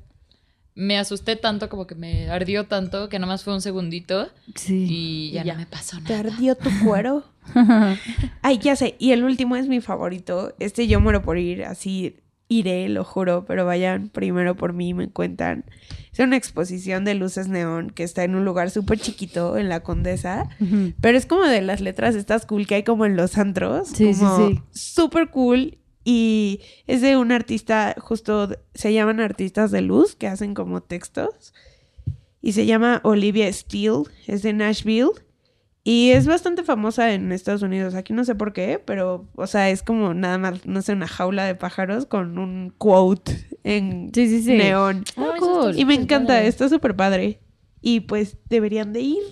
me asusté tanto, como que me ardió tanto, que nomás fue un segundito Sí. y ya, Y ya. no me pasó ¿Te nada. ardió tu cuero? Ay, ya sé. Y el último es mi favorito. Este yo muero por ir, así iré, lo juro, pero vayan primero por mí y me cuentan. Es una exposición de luces neón que está en un lugar súper chiquito en la Condesa, pero es como de las letras estas cool que hay como en los antros. Sí, sí, sí. Súper cool. Y es de un artista, justo se llaman artistas de luz que hacen como textos. Y se llama Olivia Steele, es de Nashville. Y es bastante famosa en Estados Unidos. Aquí no sé por qué, pero, o sea, es como nada más, no sé, una jaula de pájaros con un quote en Sí, sí, sí. neón. Ah, cool. Y me encanta, está súper padre. Y pues deberían de ir.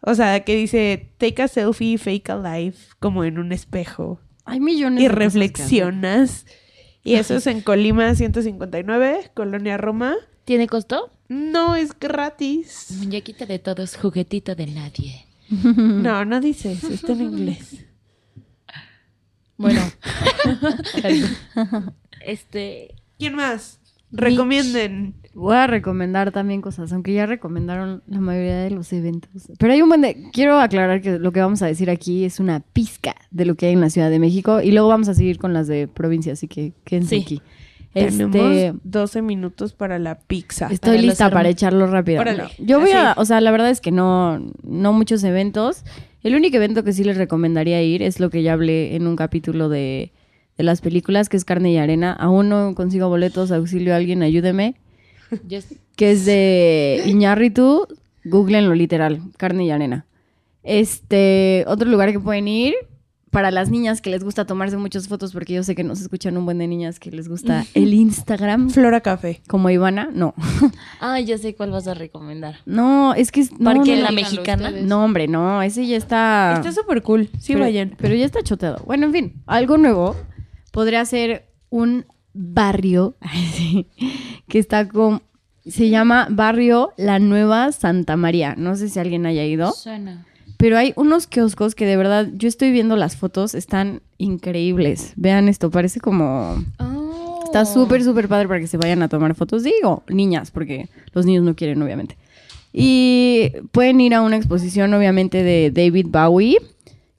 O sea, que dice, take a selfie, fake a life, como en un espejo. Hay millones Y reflexionas. Y eso es en Colima 159, Colonia Roma. ¿Tiene costo? No es gratis. Muñequita de todos, juguetito de nadie. No, no dices, está en inglés. Bueno. este. ¿Quién más? Recomienden. Voy a recomendar también cosas, aunque ya recomendaron la mayoría de los eventos. Pero hay un buen de... Quiero aclarar que lo que vamos a decir aquí es una pizca de lo que hay en la Ciudad de México y luego vamos a seguir con las de provincia, así que quédense Sí. aquí. Tenemos Este, 12 minutos para la pizza. estoy para lista para echarlo rápido. Órale, No, Yo voy a, o sea, la verdad es que no, no muchos eventos. El único evento que sí les recomendaría ir es lo que ya hablé en un capítulo de, de las películas, que es Carne y Arena. Aún no consigo boletos, auxilio a alguien, ayúdeme. Que es de Iñárritu, googleenlo literal, Carne y Arena. Este, otro lugar que pueden ir para las niñas que les gusta tomarse muchas fotos, porque yo sé que nos escuchan un buen de niñas que les gusta el Instagram, Flora Café. como Ivana. No, Ah, ya sé cuál vas a recomendar. no, es que... es- No, Parque no, La. Mexicana. ustedes. No, hombre, no, ese ya está... Está súper cool. Sí, pero, vayan. Pero ya está choteado. Bueno, en fin, algo nuevo podría ser un barrio sí, que está con... Se llama Barrio La Nueva Santa María. No sé si alguien haya ido. Suena. Pero hay unos kioscos que de verdad, yo estoy viendo las fotos, están increíbles. Vean esto, parece como... Oh. Está súper, súper padre para que se vayan a tomar fotos. Digo, niñas, porque los niños no quieren, obviamente. Y pueden ir a una exposición, obviamente, de David Bowie,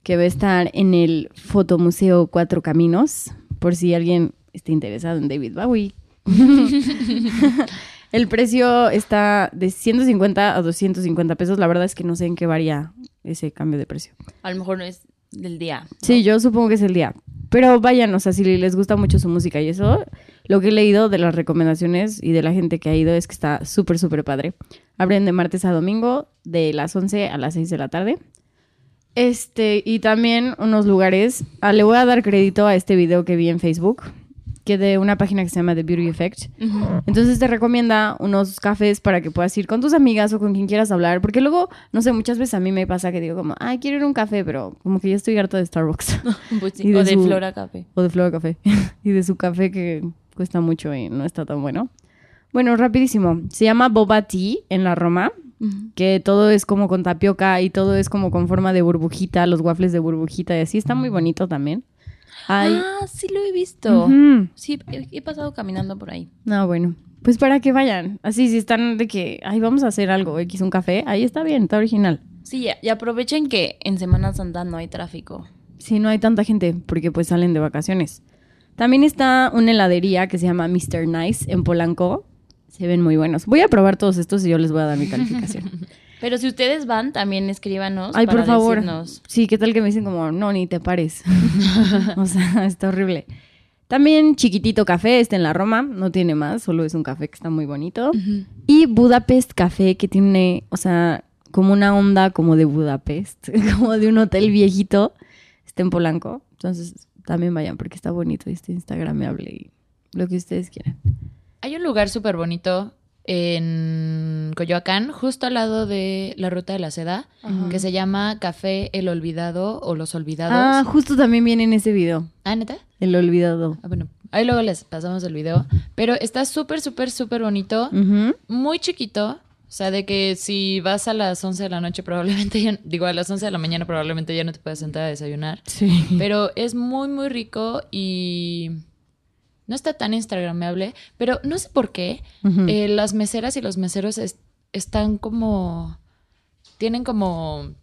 que va a estar en el Fotomuseo Cuatro Caminos, por si alguien está interesado en David Bowie. el precio está de 150 a 250 pesos. La verdad es que no sé en qué varía ese cambio de precio. A lo mejor no es del día. Sí, yo supongo que es el día. Pero vayan, o sea, si les gusta mucho su música y eso, lo que he leído de las recomendaciones y de la gente que ha ido es que está súper, súper padre. Abren de martes a domingo, de las 11 a las 6 de la tarde. Este, y también unos lugares. ah, le voy a dar crédito a este video que vi en Facebook, que de una página que se llama The Beauty Effect. Entonces te recomienda unos cafés para que puedas ir con tus amigas o con quien quieras hablar. Porque luego, no sé, muchas veces a mí me pasa que digo como, ay, quiero ir a un café, pero como que ya estoy harta de Starbucks. Sí, Y de o de su- Flora Café. o de Flor Café. y de su café que cuesta mucho y no está tan bueno. Bueno, rapidísimo. Se llama Boba Tea en la Roma. Que todo es como con tapioca y todo es como con forma de burbujita, los waffles de burbujita y así. Está muy bonito también. Hay... Ah, sí lo he visto. Sí, he, he pasado caminando por ahí. No, bueno. Pues para que vayan. Así, si están de que, ay, vamos a hacer algo, X un café, ahí está bien, está original. Sí, ya- y aprovechen que en Semana Santa no hay tráfico. Si no hay tanta gente, porque pues salen de vacaciones. También está una heladería que se llama Mr. Nice en Polanco. Se ven muy buenos. Voy a probar todos estos y yo les voy a dar mi calificación. Pero si ustedes van, también escríbanos Ay, para por favor. decirnos. Sí, ¿qué tal que me dicen como, no, ni te pares? o sea, está horrible. También Chiquitito Café está en la Roma, no tiene más, solo es un café que está muy bonito. Y Budapest Café, que tiene, o sea, como una onda como de Budapest, como de un hotel viejito, está en Polanco. Entonces, también vayan porque está bonito y este Instagramable y lo que ustedes quieran. Hay un lugar súper bonito en Coyoacán, justo al lado de la Ruta de la Seda, que se llama Café El Olvidado o Los Olvidados. Ah, justo también viene en ese video, Ah, ¿neta? el olvidado. Ah, bueno, ahí luego les pasamos el video. Pero está súper, súper, súper bonito. Muy chiquito. O sea, de que si vas a las 11 de la noche probablemente, ya- digo, a las 11 de la mañana probablemente ya no te puedes sentar a desayunar. Sí. Pero es muy, muy rico y no está tan instagramable. Pero no sé por qué. Eh, las meseras y los meseros es- están como... Tienen como...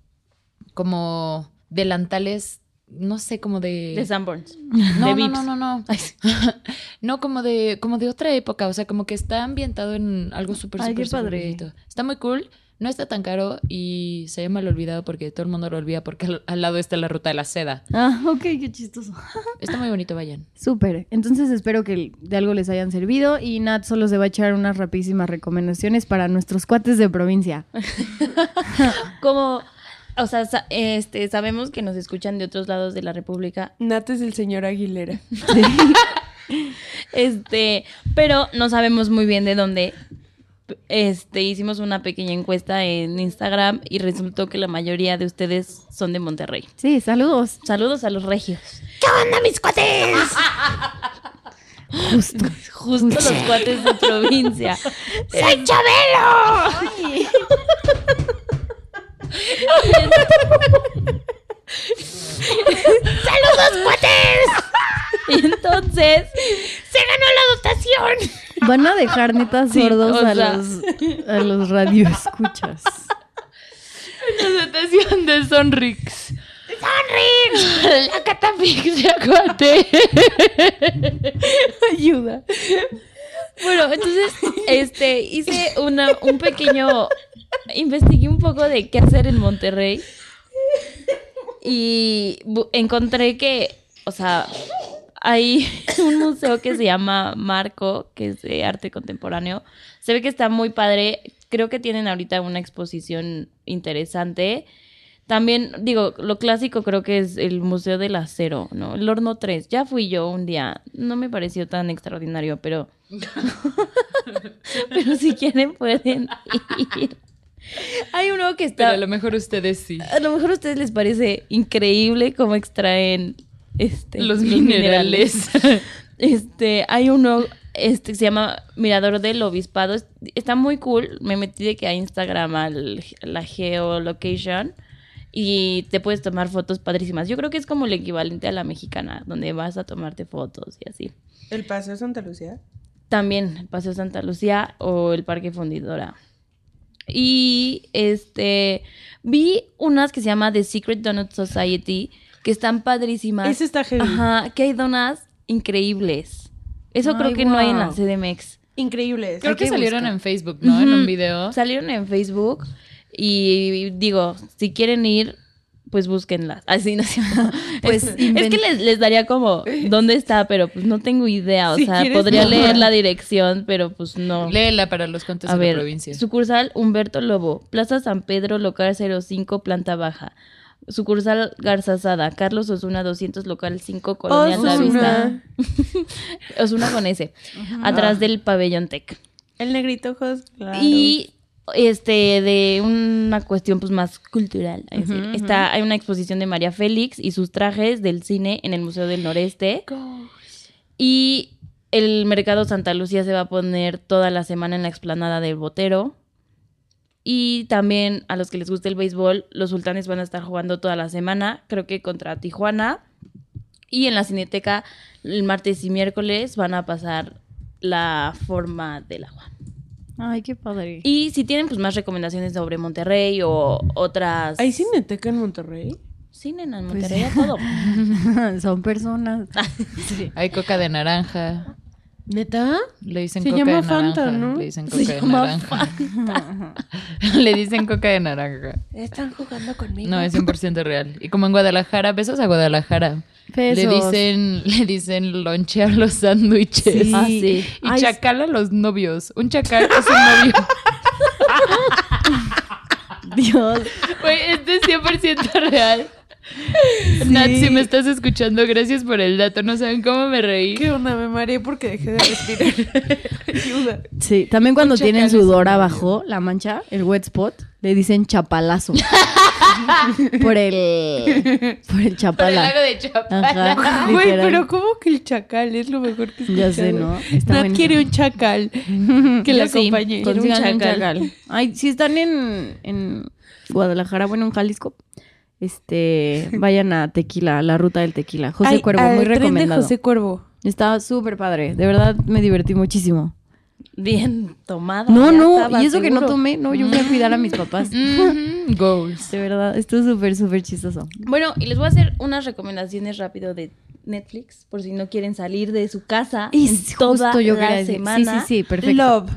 Como delantales, no sé, como de... De Sanborns. No, de no, no, no, no. no, como de, como de otra época. O sea, como que está ambientado en algo súper, Ay, súper, padre. bonito. Está muy cool. No está tan caro y se llama El Olvidado porque todo el mundo lo olvida porque al, al lado está la ruta de la seda. Ah, ok, qué chistoso. Está muy bonito, vayan. Súper. Entonces espero que de algo les hayan servido y Nat solo se va a echar unas rapidísimas recomendaciones para nuestros cuates de provincia. Como, o sea, sa- este, sabemos que nos escuchan de otros lados de la República. Nat es el señor Aguilera. Este, pero no sabemos muy bien de dónde. Este, hicimos una pequeña encuesta en Instagram y resultó que la mayoría de ustedes son de Monterrey. Sí, saludos. Saludos a los regios. Justo. Justo los cuates de provincia. ¡Soy ¡Saludos, cuates! Y entonces, ¡se ganó la dotación! Van a dejar neta Sí, sordos a, sea. los, a los radioescuchas. La dotación de Sonrix. ¡Sonrix! La catafixia, cuate. Ayuda. Bueno, entonces, este, hice una, un pequeño, investigué un poco de qué hacer en Monterrey y encontré que, o sea, hay un museo que se llama Marco, que es de arte contemporáneo. Se ve que está muy padre. Creo que tienen ahorita una exposición interesante. También, digo, lo clásico creo que es el Museo del Acero, ¿no? El Horno 3. Ya fui yo un día. No me pareció tan extraordinario, pero... pero si quieren pueden ir. Hay uno que Pero está... a lo mejor ustedes sí. A lo mejor a ustedes les parece increíble cómo extraen este, Los minerales. Este, hay uno este, que se llama Mirador del Obispado. Es- Está muy cool. Me metí de que a Instagram al, la geolocation y te puedes tomar fotos padrísimas. Yo creo que es como el equivalente a la mexicana, donde vas a tomarte fotos y así. ¿El Paseo Santa Lucía? También el Paseo Santa Lucía o el Parque Fundidora. Y este vi unas que se llama The Secret Donut Society, que están padrísimas. Ese está heavy. Ajá, que hay donas increíbles. Eso Ay, creo que no hay en la. CDMX. Increíble. Creo que que salieron buscar. en Facebook, ¿no? En un video. Salieron en Facebook y digo, si quieren ir, pues búsquenlas. Así no sé. Pues es, que les, les daría como dónde está, pero pues no tengo idea. O Si sea, podría no. leer la dirección, pero pues no. Léela para los cuentos A de la provincia. sucursal Humberto Lobo, Plaza San Pedro, local 05, planta baja. Sucursal Garzazada, Carlos Osuna 200, local 5, Colonia La Vista. Osuna con ese, atrás del pabellón Tech. El negrito ojos claros. Y este de una cuestión pues más cultural. es decir, está hay una exposición de María Félix y sus trajes del cine en el Museo del Noreste. Y el Mercado Santa Lucía se va a poner toda la semana en la explanada del Botero. Y también a los que les guste el béisbol, los sultanes van a estar jugando toda la semana, creo que contra Tijuana. Y en la Cineteca, el martes y miércoles van a pasar la forma del agua. Ay, qué padre. Y si tienen pues más recomendaciones sobre Monterrey o otras... ¿Hay cineteca en Monterrey? Cine en Pues Monterrey a todo. Son personas. Hay coca de naranja. ¿Neta? Le dicen Se coca llama de naranja. Fanta, ¿no? Le dicen Se coca de llama naranja. Le dicen coca de naranja. Están jugando conmigo. No, es 100% real. Y como en Guadalajara, besos a Guadalajara. Le Besos. dicen, le dicen lonche a los sándwiches. Sí. Ah, sí. Y Ay, chacal a los novios. Un chacal es un novio. Dios. Güey, esto es 100% real. Nat, si me estás escuchando, gracias por el dato. No saben cómo me reí. ¿Qué onda? Me mareé porque dejé de respirar. Ayuda. Sí, también cuando Un tienen un sudor abajo, la mancha, el wet spot, le dicen chapalazo. por el por el Por el chapala. lago de Chapala. Güey, pero ¿cómo que el chacal es lo mejor que he Ya sé, escuchado? ¿no? Está Nat buenísimo. quiere un chacal que la sí, acompañe. un chacal. chacal. Ay, si están en, en Guadalajara, bueno, en Jalisco, este, vayan a Tequila, la ruta del tequila. José Ay, Cuervo, al muy tren de recomendado. José Cuervo. Está súper padre. De verdad me divertí muchísimo. Bien tomado. No, no, estaba y eso que no tomé, no, yo fui a cuidar a mis papás. Mhm, Goals. De verdad, estuvo súper, súper chistoso. Bueno, y les voy a hacer unas recomendaciones rápido de Netflix, por si no quieren salir de su casa Y en toda justo yo la semana. Sí, sí, sí, perfecto. Love.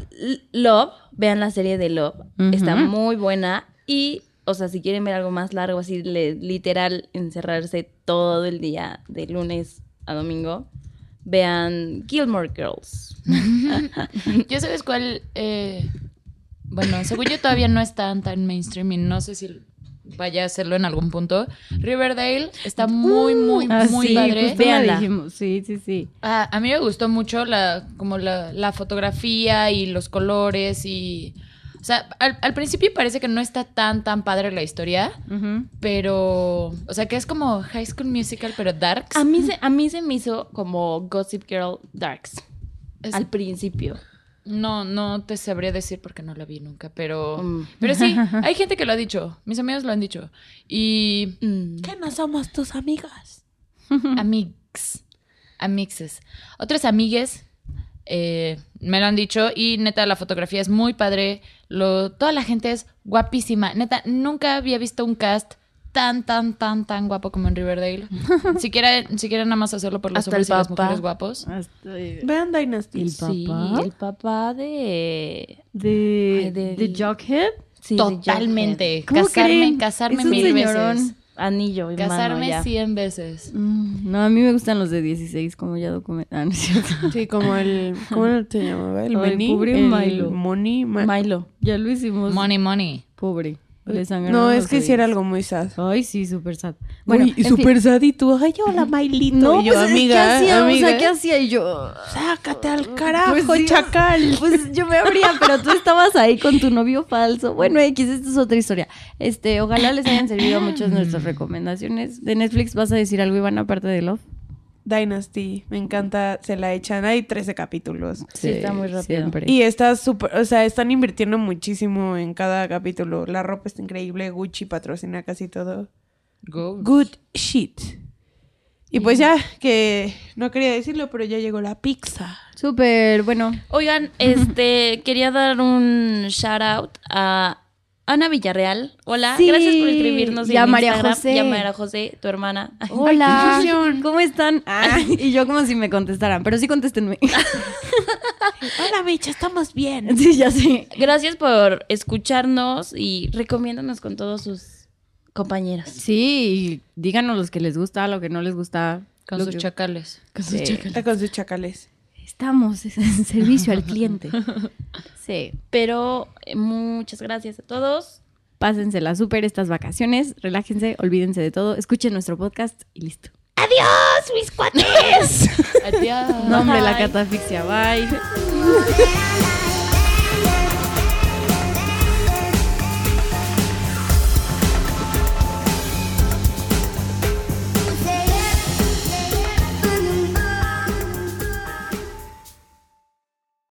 Love, vean la serie de Love, está muy buena y, o sea, si quieren ver algo más largo, así le- literal encerrarse todo el día de lunes a domingo, vean Gilmore Girls. ¿Ya sabes cuál? Eh, bueno, según yo todavía no es tan, tan mainstream y no sé si vaya a hacerlo en algún punto. Riverdale está muy, muy, Ah, muy sí, padre. dijimos. Sí, sí, sí. Ah, a mí me gustó mucho la, como la, la fotografía y los colores y... O sea, al, al principio parece que no está tan, tan padre la historia, pero... O sea, que es como High School Musical, pero darks. A mí, se, a mí se me hizo como Gossip Girl Darks Es- al principio. No, no te sabría decir porque no la vi nunca, pero... Mm. Pero sí, hay gente que lo ha dicho. Mis amigos lo han dicho. Y... Mm. Que no somos tus amigas. Amix. Amixes. Otras amigues eh, me lo han dicho y neta la fotografía es muy padre. Lo, toda la gente es guapísima. Neta, nunca había visto un cast tan, tan, tan, tan guapo como en Riverdale. si, quieren, si quieren nada más hacerlo por los Hasta hombres el y las papá. mujeres guapos. Vean Dynasty. El Sí, papá el papá de... de, Ay, de Jughead. sí, de Totalmente. ¿Cómo Casarme, creen? casarme Es mil señorón. veces. Anillo mano Casarme ya. 100 veces. Mm, No, a mí me gustan los de 16, como ya documenté. Ah, no es. Sí, como el... ¿Cómo se llamaba? El Meni. pobre el Milo. Money. Ma- Milo. Ya lo hicimos. Money, money. Pobre. Le No, es que sí era oídos. algo muy sad. Ay, sí, súper sad. Bueno, Bueno, y súper sad y tú, ay, hola, Mailito. No, y yo, pues, es, amiga, ¿qué hacía? amiga. O sea, ¿qué hacía? Y yo... Sácate al carajo, Pues chacal. Pues yo me abría, pero tú estabas ahí con tu novio falso. Bueno, X, esta es otra historia. Este, ojalá les hayan servido muchas nuestras recomendaciones. De Netflix, ¿vas a decir algo, Iván, aparte de Love? Dynasty, me encanta, se la echan. Hay 13 capítulos. Sí, está muy rápido. Siempre. Y está súper, o sea, están invirtiendo muchísimo en cada capítulo. La ropa está increíble, Gucci patrocina casi todo. Go. Good shit. Y pues ya, que no quería decirlo, pero ya llegó la pizza. Súper, bueno. Oigan, este, quería dar un shout out a Ana Villarreal. Hola, Sí, gracias por escribirnos y a en María Instagram. José. Y a María José, tu hermana. Ay, Hola. ¿cómo están? Ah, y yo como si me contestaran, pero sí contéstenme. Hola, Micha, estamos bien. sí, ya sé. Gracias por escucharnos y recomiéndanos con todos sus compañeros. Sí, díganos los que les gusta, lo que no les gusta. Con sus que- chacales. con sus Sí. chacales. Está con sus chacales. Estamos en servicio al cliente. Sí. Pero eh, muchas gracias a todos. Pásensela súper estas vacaciones, relájense, olvídense de todo, escuchen nuestro podcast y listo. ¡Adiós, mis cuates! Adiós. Nombre la catafixia, bye.